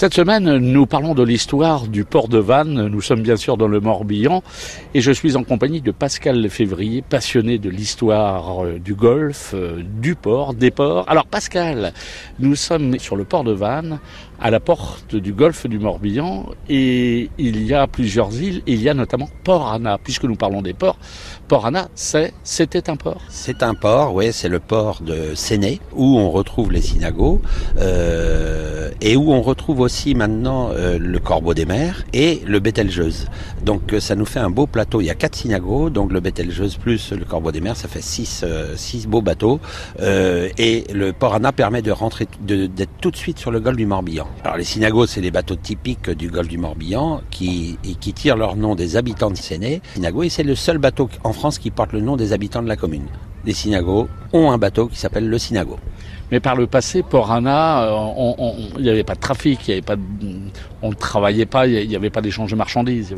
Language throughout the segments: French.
Cette semaine, nous parlons de l'histoire du port de Vannes. Nous sommes bien sûr dans le Morbihan et je suis en compagnie de Pascal Février, passionné de l'histoire euh, du golfe, euh, du port, des ports. Alors Pascal, nous sommes sur le port de Vannes, à la porte du golfe du Morbihan et il y a plusieurs îles. Il y a notamment Port Anna, puisque nous parlons des ports. Port Anna, c'était un port. C'est un port, oui, c'est le port de Séné où on retrouve les synagogues. Euh, et où on retrouve aussi maintenant euh, le corbeau des mers et le Bételgeuse. Donc euh, ça nous fait un beau plateau. Il y a quatre synagogues, donc le Bételgeuse plus le corbeau des mers, ça fait six, euh, six beaux bateaux. et le port Anna permet de rentrer, d'être tout de suite sur le golfe du Morbihan. Alors les synagogues, c'est les bateaux typiques du golfe du Morbihan qui, qui tirent leur nom des habitants de Séné. Synagogue, et c'est le seul bateau en France qui porte le nom des habitants de la commune. Les synagogues ont un bateau qui s'appelle le Synago. Mais par le passé, Port Anna, euh, il n'y avait pas de trafic, avait pas on ne travaillait pas, il n'y avait pas d'échange de marchandises.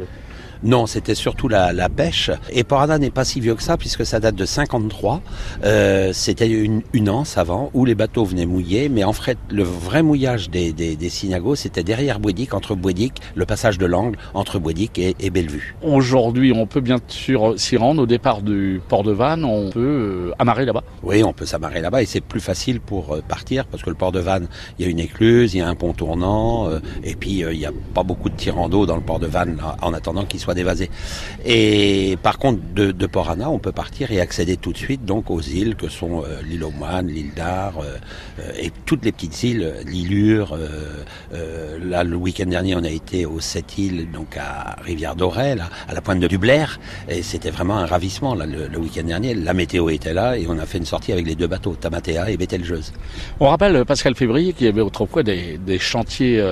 Non, c'était surtout la, la, pêche. Et Porada n'est pas si vieux que ça, puisque ça date de 53. Euh, c'était une, une anse avant, où les bateaux venaient mouiller, mais en fait, le vrai mouillage des, des, des Synagos, c'était derrière Bouédic, entre Bouédic, le passage de l'angle entre Bouédic et, et Bellevue. Aujourd'hui, on peut bien sûr s'y rendre. Au départ du port de Vannes, on peut euh, amarrer là-bas Oui, on peut s'amarrer là-bas, et c'est plus facile pour euh, partir, parce que le port de Vannes, il y a une écluse, il y a un pont tournant, euh, et puis il n'y a pas beaucoup de tirants d'eau dans le port de Vannes, en attendant qu'il soit d'évaser. Et par contre, de, de Porana, on peut partir et accéder tout de suite donc aux îles que sont euh, l'île aux Moines, l'île d'Ar euh, euh, et toutes les petites îles, l'Illure. là, le week-end dernier, on a été aux sept îles, donc à Rivière d'Auray, à la pointe de Dublair, et c'était vraiment un ravissement là, le, week-end dernier. La météo était là et on a fait une sortie avec les deux bateaux, Tamatea et Bételgeuse. On rappelle Pascal Février qu'il y avait autrefois des, des chantiers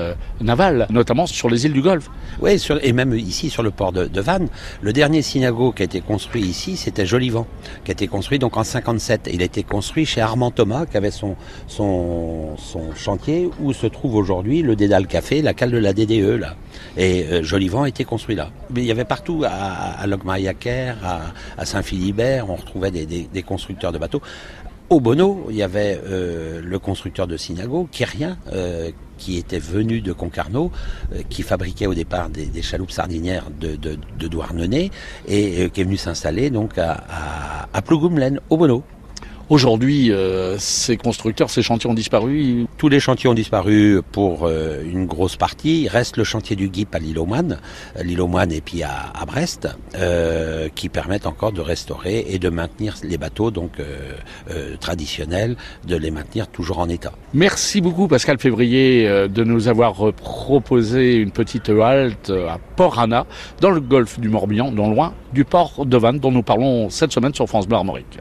navals, notamment sur les îles du Golfe. Oui, sur, et même ici sur le port de, Vannes. Le dernier synagogue qui a été construit ici, c'était Jolivant, qui a été construit donc en 57. Il a été construit chez Armand Thomas, qui avait son, chantier où se trouve aujourd'hui le Dédale Café, la cale de la DDE là. Et euh, Jolivant a été construit là. Mais il y avait partout, à, à à, Saint-Philibert, on retrouvait des constructeurs de bateaux. Au Bono, il y avait euh, le constructeur de synagogue, Kérien, euh, qui était venu de Concarneau, euh, qui fabriquait au départ des, chaloupes sardinières de, de, Douarnenez, et qui est venu s'installer donc à, à, au Bono. Aujourd'hui, euh, ces constructeurs, ces chantiers ont disparu Tous les chantiers ont disparu pour euh, une grosse partie. Il reste le chantier du GIP à l'île aux Moines, euh, l'île aux Moines et puis à, à Brest, euh, qui permettent encore de restaurer et de maintenir les bateaux donc euh, traditionnels, de les maintenir toujours en état. Merci beaucoup Pascal Février de nous avoir proposé une petite halte à Port Anna, dans le golfe du Morbihan, non loin du port de Vannes dont nous parlons cette semaine sur France Bleu Armorique.